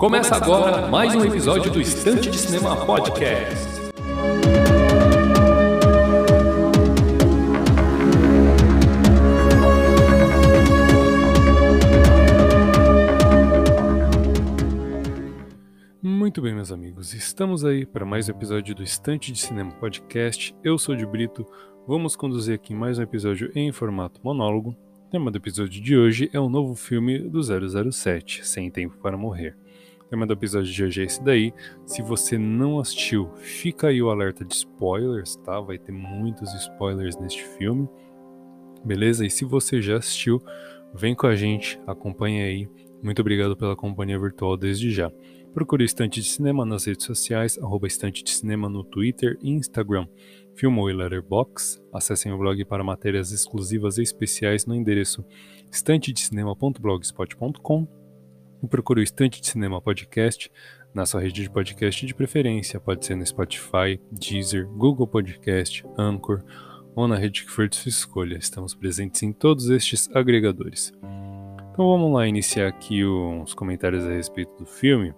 Começa agora mais um episódio do Estante de Cinema Podcast. Muito bem, meus amigos, estamos aí para mais um episódio do Estante de Cinema Podcast. Eu sou de Brito, vamos conduzir aqui mais um episódio em formato monólogo. O tema do episódio de hoje é o um novo filme do 007, Sem Tempo para Morrer. O tema do episódio de hoje é esse daí. Se você não assistiu, fica aí o alerta de spoilers, tá? Vai ter muitos spoilers neste filme, beleza? E se você já assistiu, vem com a gente, acompanha aí. Muito obrigado pela companhia virtual desde já. Procure Estante de Cinema nas redes sociais, arroba Estante de Cinema no Twitter e Instagram. Filmou e Letterboxd. Acessem o blog para matérias exclusivas e especiais no endereço estantedecinema.blogspot.com e procure o Estante de Cinema Podcast na sua rede de podcast de preferência. Pode ser no Spotify, Deezer, Google Podcast, Anchor ou na rede que for de sua escolha. Estamos presentes em todos estes agregadores. Então vamos lá iniciar aqui os comentários a respeito do filme.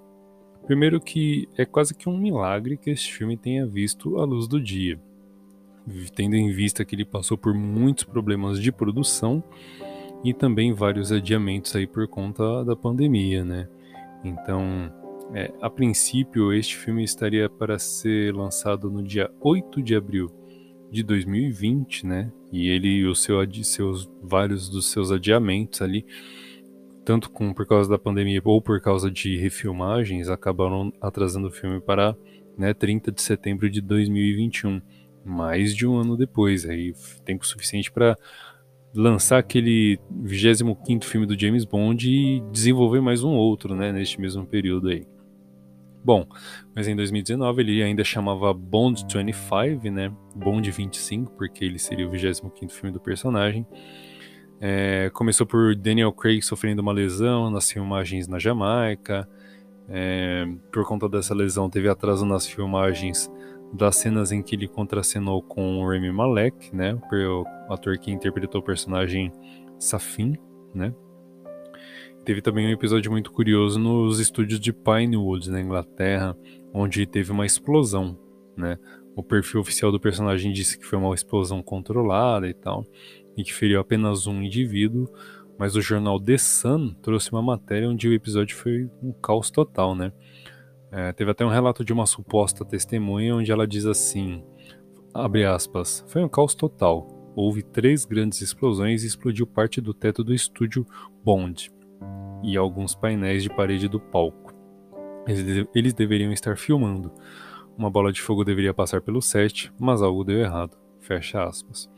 Primeiro que é quase que um milagre que este filme tenha visto a luz do dia, tendo em vista que ele passou por muitos problemas de produção e também vários adiamentos aí por conta da pandemia, né? Então, é, a princípio, este filme estaria para ser lançado no dia 8 de abril de 2020, né? E ele e os seu, seus vários dos seus adiamentos ali tanto com, por causa da pandemia ou por causa de refilmagens, acabaram atrasando o filme para né, 30 de setembro de 2021, mais de um ano depois, aí tempo suficiente para lançar aquele 25 filme do James Bond e desenvolver mais um outro, né, neste mesmo período aí. Bom, mas em 2019 ele ainda chamava Bond 25, né, Bond 25, porque ele seria o 25 filme do personagem. É, começou por Daniel Craig sofrendo uma lesão nas filmagens na Jamaica. É, por conta dessa lesão, teve atraso nas filmagens das cenas em que ele contracenou com o Rami Malek, né, o ator que interpretou o personagem Safin, né. Teve também um episódio muito curioso nos estúdios de Pinewood, na Inglaterra, onde teve uma explosão, né. O perfil oficial do personagem disse que foi uma explosão controlada e tal e que feriu apenas um indivíduo, mas o jornal The Sun trouxe uma matéria onde o episódio foi um caos total, né? É, teve até um relato de uma suposta testemunha onde ela diz assim, abre aspas, foi um caos total. Houve três grandes explosões e explodiu parte do teto do estúdio Bond e alguns painéis de parede do palco. Eles, deveriam estar filmando. Uma bola de fogo deveria passar pelo set, mas algo deu errado. Fecha aspas.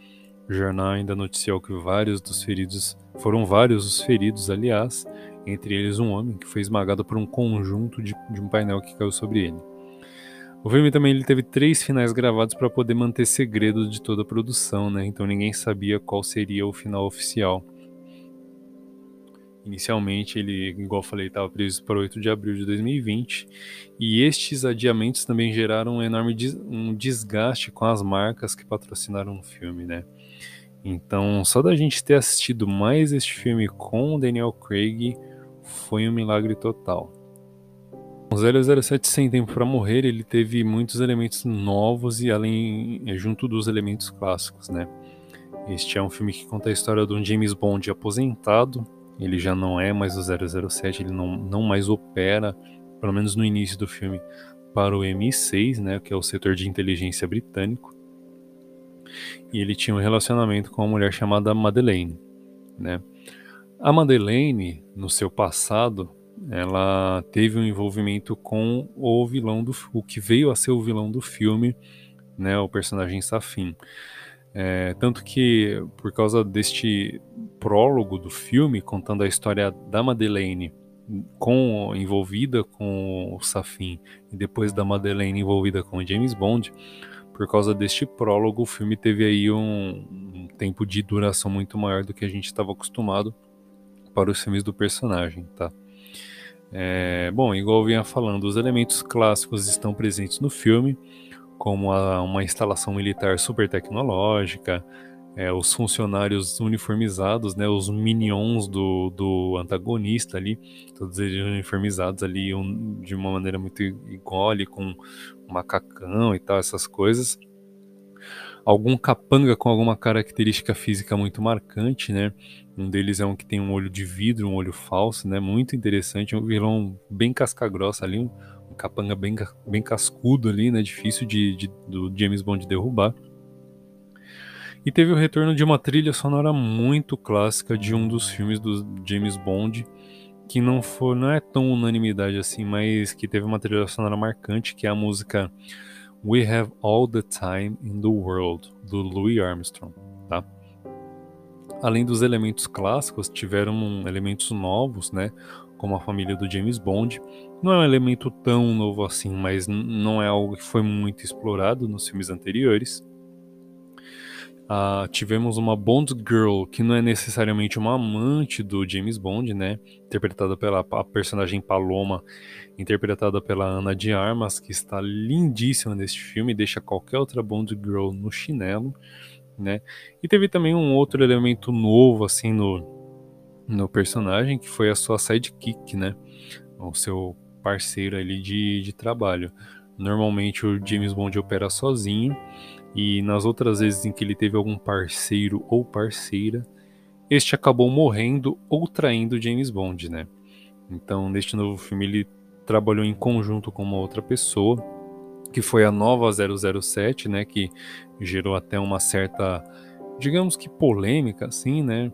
O jornal ainda noticiou que vários dos feridos foram vários os feridos, aliás, entre eles um homem que foi esmagado por um conjunto de, de um painel que caiu sobre ele. O filme também ele teve três finais gravados para poder manter segredo de toda a produção, né? Então ninguém sabia qual seria o final oficial. Inicialmente, ele, igual eu falei, estava previsto para 8 de abril de 2020, e estes adiamentos também geraram um enorme des um desgaste com as marcas que patrocinaram o filme, né? Então, só da gente ter assistido mais este filme com o Daniel Craig foi um milagre total. O 007 Sem Tempo para Morrer, ele teve muitos elementos novos e além junto dos elementos clássicos, né? Este é um filme que conta a história de um James Bond aposentado. Ele já não é mais o 007, ele não, não mais opera, pelo menos no início do filme, para o MI6, né, que é o setor de inteligência britânico e ele tinha um relacionamento com uma mulher chamada Madeleine, né? A Madeleine, no seu passado, ela teve um envolvimento com o vilão do o que veio a ser o vilão do filme, né, o personagem Safin. É, tanto que por causa deste prólogo do filme contando a história da Madeleine com envolvida com o Safin e depois da Madeleine envolvida com o James Bond, por causa deste prólogo, o filme teve aí um, um tempo de duração muito maior do que a gente estava acostumado para os filmes do personagem, tá? É, bom, igual eu vinha falando, os elementos clássicos estão presentes no filme, como a, uma instalação militar super tecnológica, é, os funcionários uniformizados, né, os minions do, do antagonista ali, todos eles uniformizados ali um, de uma maneira muito igual, com macacão e tal, essas coisas. Algum capanga com alguma característica física muito marcante, né? Um deles é um que tem um olho de vidro, um olho falso, né? Muito interessante, um vilão bem casca-grossa ali, um, um capanga bem, bem cascudo ali, né? Difícil de, de, do James Bond derrubar. E teve o retorno de uma trilha sonora muito clássica de um dos filmes do James Bond, que não foi, não é tão unanimidade assim, mas que teve uma trilha sonora marcante, que é a música We Have All the Time in the World, do Louis Armstrong, tá? Além dos elementos clássicos, tiveram elementos novos, né? Como a família do James Bond. Não é um elemento tão novo assim, mas não é algo que foi muito explorado nos filmes anteriores. Uh, tivemos uma Bond Girl, que não é necessariamente uma amante do James Bond, né? Interpretada pela personagem Paloma, interpretada pela Ana de Armas, que está lindíssima neste filme, deixa qualquer outra Bond Girl no chinelo, né? E teve também um outro elemento novo, assim, no, no personagem, que foi a sua sidekick, né? O seu parceiro ali de, de trabalho. Normalmente o James Bond opera sozinho, e nas outras vezes em que ele teve algum parceiro ou parceira, este acabou morrendo ou traindo James Bond, né? Então, neste novo filme, ele trabalhou em conjunto com uma outra pessoa, que foi a nova 007, né? Que gerou até uma certa, digamos que polêmica, assim, né?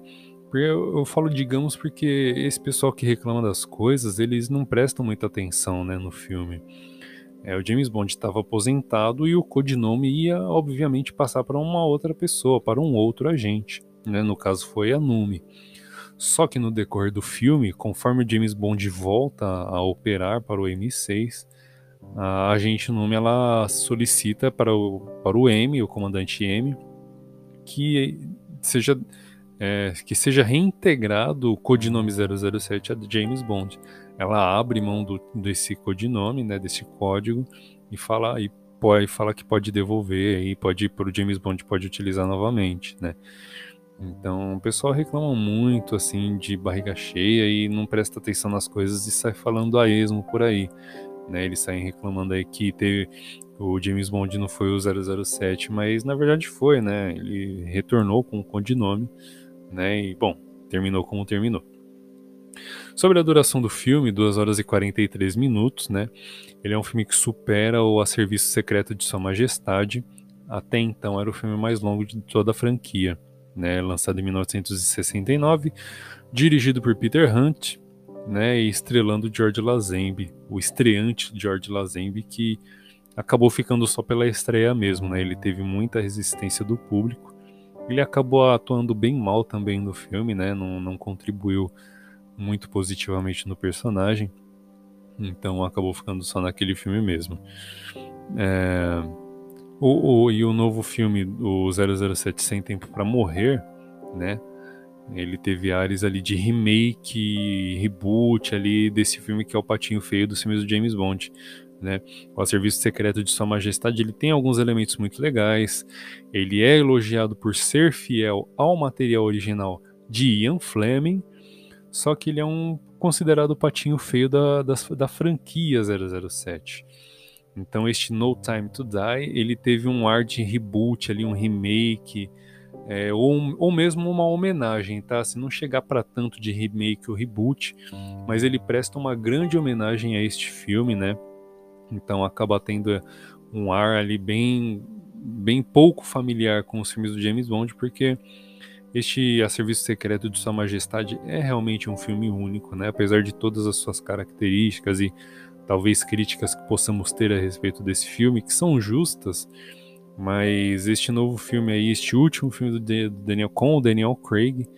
Eu, eu falo digamos porque esse pessoal que reclama das coisas, eles não prestam muita atenção, né, no filme. É, o James Bond estava aposentado e o codinome ia, obviamente, passar para uma outra pessoa, para um outro agente. Né? No caso, foi a Numi. Só que no decorrer do filme, conforme o James Bond volta a operar para o M6, a agente Numi ela solicita para o, para o M, o comandante M, que seja, é, que seja reintegrado o codinome 007 a James Bond ela abre mão do, desse codinome, né, desse código e fala e pode fala que pode devolver e pode para o James Bond pode utilizar novamente, né? Então o pessoal reclama muito assim de barriga cheia e não presta atenção nas coisas e sai falando a esmo por aí, né? Eles saem reclamando aí que teve o James Bond não foi o 007, mas na verdade foi, né? Ele retornou com o codinome, né? E bom, terminou como terminou. Sobre a duração do filme, 2 horas e 43 minutos, né? Ele é um filme que supera o A Serviço Secreto de Sua Majestade. Até então era o filme mais longo de toda a franquia, né? Lançado em 1969, dirigido por Peter Hunt, né? Estrelando George Lazenby, o estreante George Lazenby que acabou ficando só pela estreia mesmo, né? Ele teve muita resistência do público. Ele acabou atuando bem mal também no filme, né? Não, não contribuiu muito positivamente no personagem, então acabou ficando só naquele filme mesmo. É, o, o, e o novo filme, o 007 Sem Tempo para Morrer, né? Ele teve áreas ali de remake, reboot ali desse filme que é o Patinho Feio dos filmes do James Bond. Né? O Serviço Secreto de Sua Majestade ele tem alguns elementos muito legais. Ele é elogiado por ser fiel ao material original de Ian Fleming, só que ele é um considerado o patinho feio da, da, da franquia 007. Então este No Time to Die, ele teve um ar de reboot ali, um remake, é, ou, ou mesmo uma homenagem, tá? Se não chegar para tanto de remake ou reboot, mas ele presta uma grande homenagem a este filme, né? Então acaba tendo um ar ali bem, bem pouco familiar com os filmes do James Bond, porque este A Serviço Secreto de Sua Majestade é realmente um filme único, né? Apesar de todas as suas características e talvez críticas que possamos ter a respeito desse filme, que são justas, mas este novo filme aí, este último filme do Daniel com o Daniel Craig,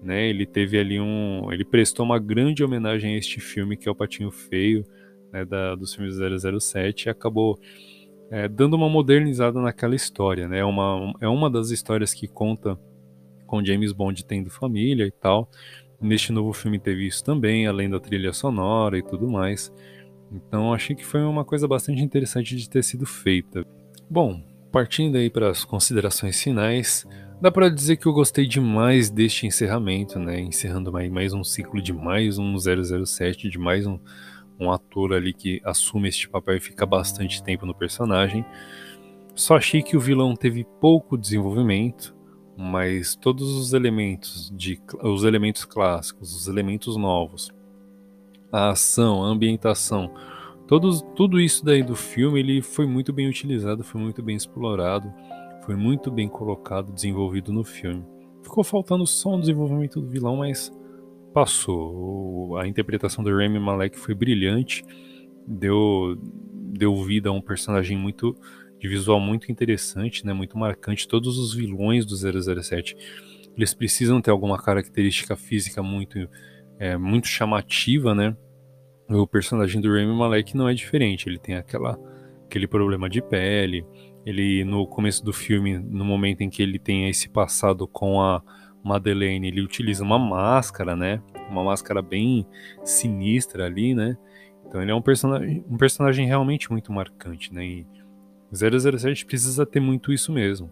né? Ele teve ali um, ele prestou uma grande homenagem a este filme que é o Patinho Feio, né? Da, dos filmes 007 e acabou é, dando uma modernizada naquela história, né? É uma, é uma das histórias que conta com James Bond tendo família e tal. Neste novo filme teve isso também, além da trilha sonora e tudo mais. Então achei que foi uma coisa bastante interessante de ter sido feita. Bom, partindo aí para as considerações finais, Dá para dizer que eu gostei demais deste encerramento, né? Encerrando mais, um ciclo de mais um 007, de mais um, um ator ali que assume este papel e fica bastante tempo no personagem. Só achei que o vilão teve pouco desenvolvimento, mas todos os elementos de os elementos clássicos, os elementos novos, a ação, a ambientação, todos, tudo isso daí do filme ele foi muito bem utilizado, foi muito bem explorado, foi muito bem colocado, desenvolvido no filme. Ficou faltando só um desenvolvimento do vilão, mas passou. A interpretação do Rami Malek foi brilhante, deu deu vida a um personagem muito de visual muito interessante, né, muito marcante. Todos os vilões do 007, eles precisam ter alguma característica física muito é, muito chamativa, né? O personagem do Rami Malek não é diferente, ele tem aquela aquele problema de pele, ele no começo do filme, no momento em que ele tem esse passado com a Madeleine, ele utiliza uma máscara, né? Uma máscara bem sinistra ali, né? Então ele é um personagem, um personagem realmente muito marcante, né? E 007 precisa ter muito isso mesmo.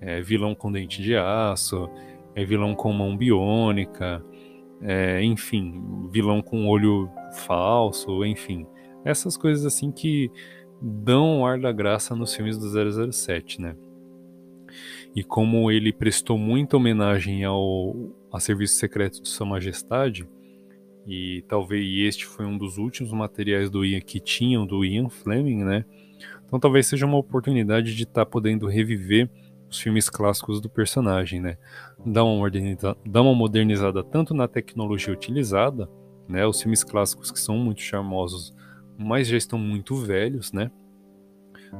É vilão com dente de aço, é vilão com mão biônica, é, enfim, vilão com olho falso, enfim. Essas coisas assim que dão o ar da graça nos filmes do 007, né? E como ele prestou muita homenagem ao a Serviço Secreto de Sua Majestade, e talvez este foi um dos últimos materiais do Ian que tinham do Ian Fleming, né? Então talvez seja uma oportunidade de estar tá podendo reviver os filmes clássicos do personagem, né? Dar uma, moderniza dar uma modernizada tanto na tecnologia utilizada, né? Os filmes clássicos que são muito charmosos, mas já estão muito velhos, né?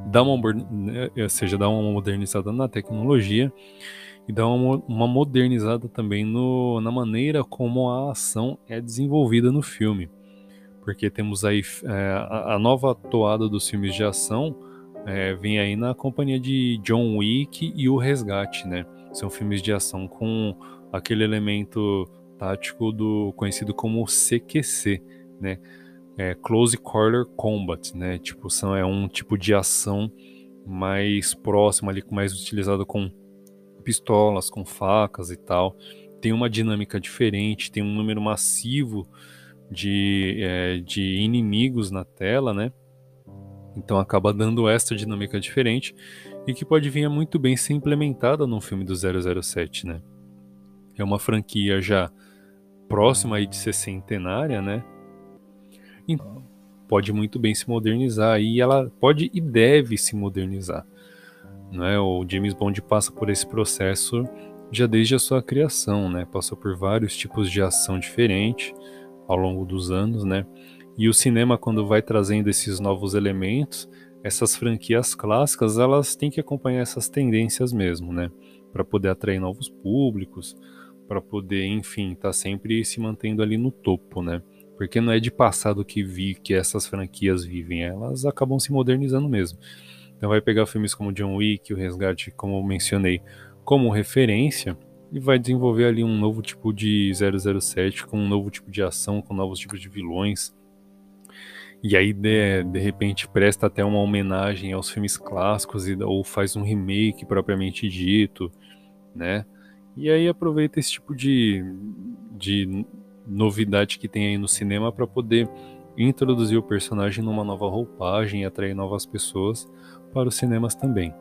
Dá uma, né, ou seja, dá uma modernizada na tecnologia e dá uma, uma modernizada também no, na maneira como a ação é desenvolvida no filme porque temos aí é, a, a, nova toada dos filmes de ação é, vem aí na companhia de John Wick e O Resgate, né? São filmes de ação com aquele elemento tático do conhecido como CQC, né? É, Close Quarter Combat, né? Tipo, são, é um tipo de ação mais próximo ali, mais utilizado com pistolas, com facas e tal. Tem uma dinâmica diferente, tem um número massivo de, é, de inimigos na tela, né? Então acaba dando esta dinâmica diferente e que pode vir muito bem ser implementada num filme do 007, né? É uma franquia já próxima aí de ser centenária, né? E pode muito bem se modernizar e ela pode e deve se modernizar. Não é? O James Bond passa por esse processo já desde a sua criação, né? Passou por vários tipos de ação diferentes ao longo dos anos, né? E o cinema, quando vai trazendo esses novos elementos, essas franquias clássicas, elas têm que acompanhar essas tendências mesmo, né? Para poder atrair novos públicos, para poder, enfim, estar tá sempre se mantendo ali no topo, né? Porque não é de passado que vi que essas franquias vivem, elas acabam se modernizando mesmo. Então vai pegar filmes como John Wick, O Resgate, como eu mencionei, como referência e vai desenvolver ali um novo tipo de 007 com um novo tipo de ação, com novos tipos de vilões. E aí, de, de repente, presta até uma homenagem aos filmes clássicos e, ou faz um remake propriamente dito, né? E aí aproveita esse tipo de, de novidade que tem aí no cinema para poder introduzir o personagem numa nova roupagem e atrair novas pessoas para os cinemas também.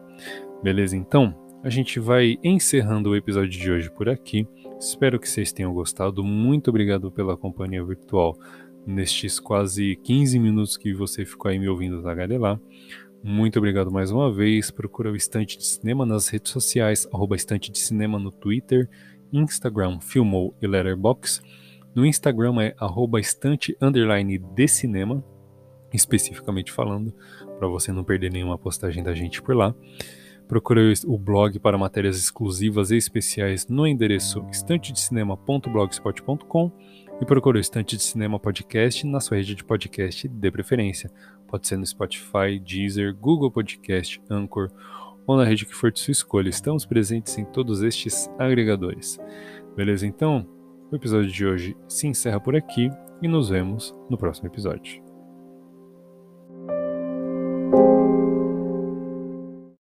Beleza? Então, a gente vai encerrando o episódio de hoje por aqui. Espero que vocês tenham gostado. Muito obrigado pela companhia virtual nestes quase 15 minutos que você ficou aí me ouvindo tagarelar. Muito obrigado mais uma vez. Procura o Estante de Cinema nas redes sociais, arroba Estante de Cinema no Twitter, Instagram, Filmou e Letterboxd. No Instagram é arroba estante underline de cinema, especificamente falando, para você não perder nenhuma postagem da gente por lá. Procure o blog para matérias exclusivas e especiais no endereço estantedecinema.blogspot.com e procure o Estante de Cinema Podcast na sua rede de podcast de preferência. Pode ser no Spotify, Deezer, Google Podcast, Anchor ou na rede que for de sua escolha. Estamos presentes em todos estes agregadores. Beleza? Então, o episódio de hoje se encerra por aqui e nos vemos no próximo episódio.